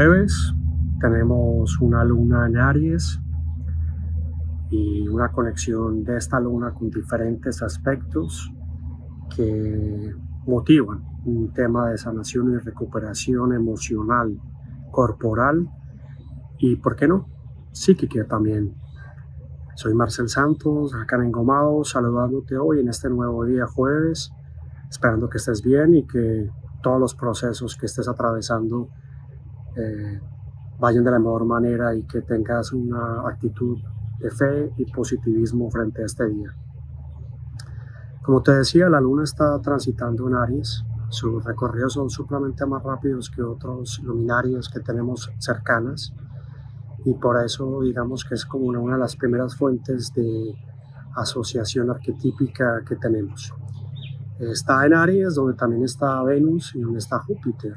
jueves tenemos una luna en Aries y una conexión de esta luna con diferentes aspectos que motivan un tema de sanación y recuperación emocional, corporal y, ¿por qué no?, psíquica también. Soy Marcel Santos, acá en Engomado, saludándote hoy en este nuevo día jueves, esperando que estés bien y que todos los procesos que estés atravesando eh, vayan de la mejor manera y que tengas una actitud de fe y positivismo frente a este día. Como te decía, la luna está transitando en Aries. Sus recorridos son supremamente más rápidos que otros luminarios que tenemos cercanas y por eso digamos que es como una, una de las primeras fuentes de asociación arquetípica que tenemos. Está en Aries, donde también está Venus y donde está Júpiter.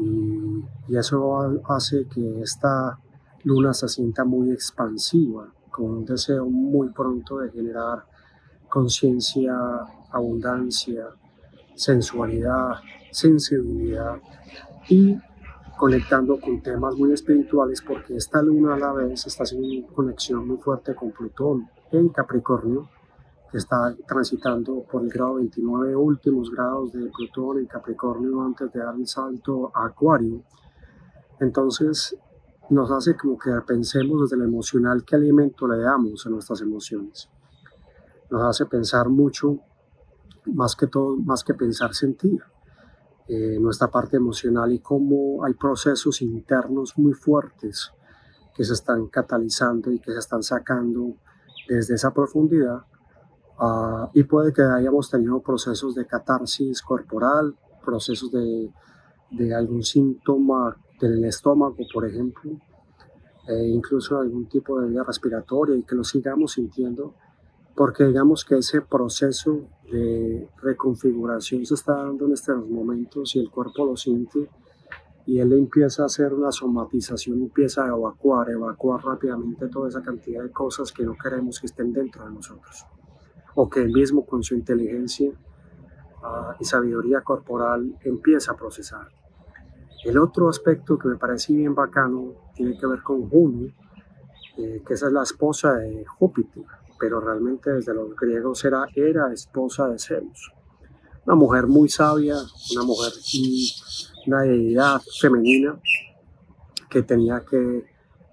Y, eso hace que esta luna se sienta muy expansiva, con un deseo muy pronto de generar conciencia, abundancia, sensualidad, sensibilidad y conectando con temas muy espirituales porque esta luna a la vez está haciendo una conexión muy fuerte con Plutón en Capricornio está transitando por el grado 29 últimos grados de Plutón en Capricornio antes de dar el salto a Acuario. Entonces nos hace como que pensemos desde lo emocional qué alimento le damos a nuestras emociones. Nos hace pensar mucho, más que todo, más que pensar, sentir. Eh, nuestra parte emocional y cómo hay procesos internos muy fuertes que se están catalizando y que se están sacando desde esa profundidad Ah, y puede que hayamos tenido procesos de catarsis corporal, procesos de, de algún síntoma del estómago, por ejemplo, e incluso algún tipo de vía respiratoria y que lo sigamos sintiendo, porque digamos que ese proceso de reconfiguración se está dando en estos momentos y el cuerpo lo siente y él empieza a hacer una somatización, empieza a evacuar, evacuar rápidamente toda esa cantidad de cosas que no queremos que estén dentro de nosotros o que él mismo con su inteligencia ah, y sabiduría corporal empieza a procesar. El otro aspecto que me parece bien bacano tiene que ver con Juno, eh, que esa es la esposa de Júpiter, pero realmente desde los griegos era, esposa de Zeus. Una mujer muy sabia, una mujer, una deidad femenina que tenía que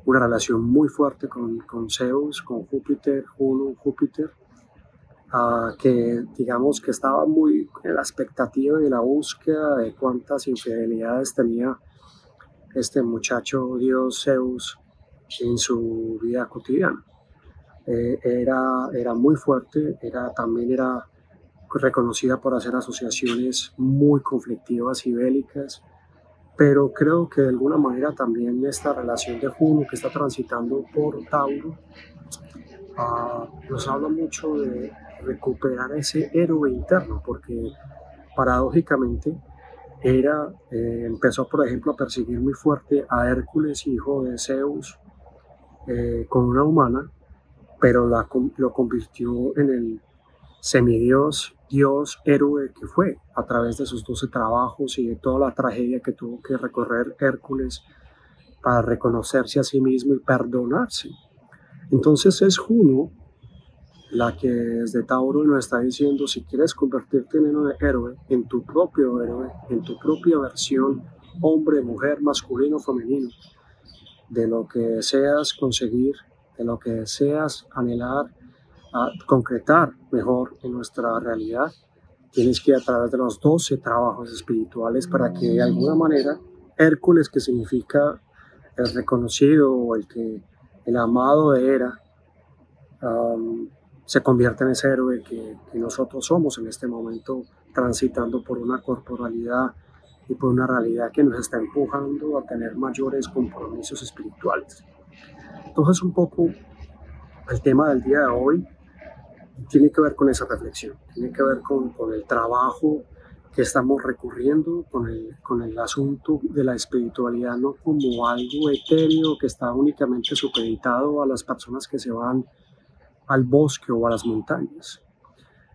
una relación muy fuerte con Zeus, con Júpiter, Juno, Júpiter, que digamos que estaba muy en la expectativa y la búsqueda de cuántas infidelidades tenía este muchacho dios Zeus en su vida cotidiana. Eh, era, era muy fuerte, era, también era reconocida por hacer asociaciones muy conflictivas y bélicas, pero creo que de alguna manera también esta relación de Juno que está transitando por Tauro uh, nos habla mucho de recuperar ese héroe interno, porque paradójicamente era, eh, empezó por ejemplo a perseguir muy fuerte a Hércules, hijo de Zeus, eh, con una humana, pero la, lo convirtió en el semidios, dios, héroe que fue, a través de sus doce trabajos y de toda la tragedia que tuvo que recorrer Hércules para reconocerse a sí mismo y perdonarse. Entonces es Juno la que desde Tauro nos está diciendo si quieres convertirte en un héroe, en tu propio héroe, en tu propia versión, hombre, mujer, masculino, femenino, de lo que deseas conseguir, de lo que deseas anhelar, a concretar mejor en nuestra realidad, tienes que ir a través de los 12 trabajos espirituales para que de alguna manera Hércules, que significa el reconocido o el que el amado de Hera, se convierte en ese héroe que, nosotros somos en este momento, transitando por una corporalidad y por una realidad que nos está empujando a tener mayores compromisos espirituales. Entonces un poco el tema del día de hoy tiene que ver con esa reflexión, tiene que ver con, el trabajo que estamos recurriendo, con el, con el asunto de la espiritualidad, no como algo etéreo que está únicamente supeditado a las personas que se van al bosque o a las montañas.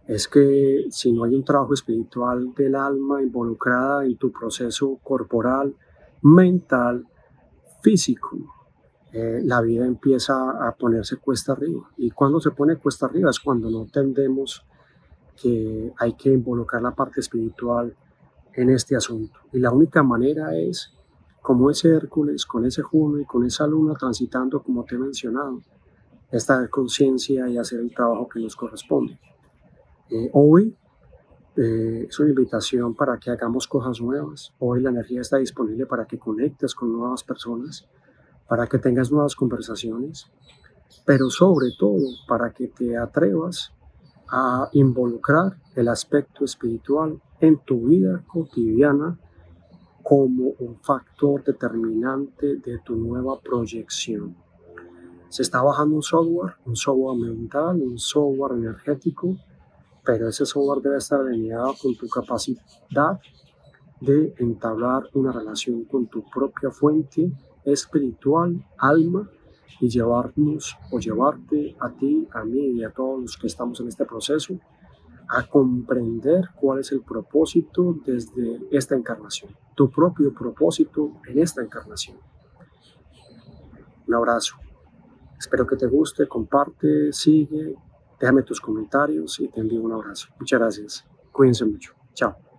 Es que si no hay un trabajo espiritual del alma involucrada en tu proceso corporal, mental, físico, eh, la vida empieza a ponerse cuesta arriba. Y cuando se pone cuesta arriba es cuando no entendemos que hay que involucrar la parte espiritual en este asunto. Y la única manera es como ese Hércules, con ese Juno y con esa luna transitando, como te he mencionado, esta conciencia y hacer el trabajo que nos corresponde. Eh, hoy eh, es una invitación para que hagamos cosas nuevas. Hoy la energía está disponible para que conectes con nuevas personas, para que tengas nuevas conversaciones, pero sobre todo para que te atrevas a involucrar el aspecto espiritual en tu vida cotidiana como un factor determinante de tu nueva proyección. Se está bajando un software, un software mental, un software energético, pero ese software debe estar alineado con tu capacidad de entablar una relación con tu propia fuente espiritual, alma, y llevarnos o llevarte a ti, a mí y a todos los que estamos en este proceso a comprender cuál es el propósito desde esta encarnación, tu propio propósito en esta encarnación. Un abrazo. Espero que te guste, comparte, sigue, déjame tus comentarios y te envío un abrazo. Muchas gracias. Cuídense mucho. Chao.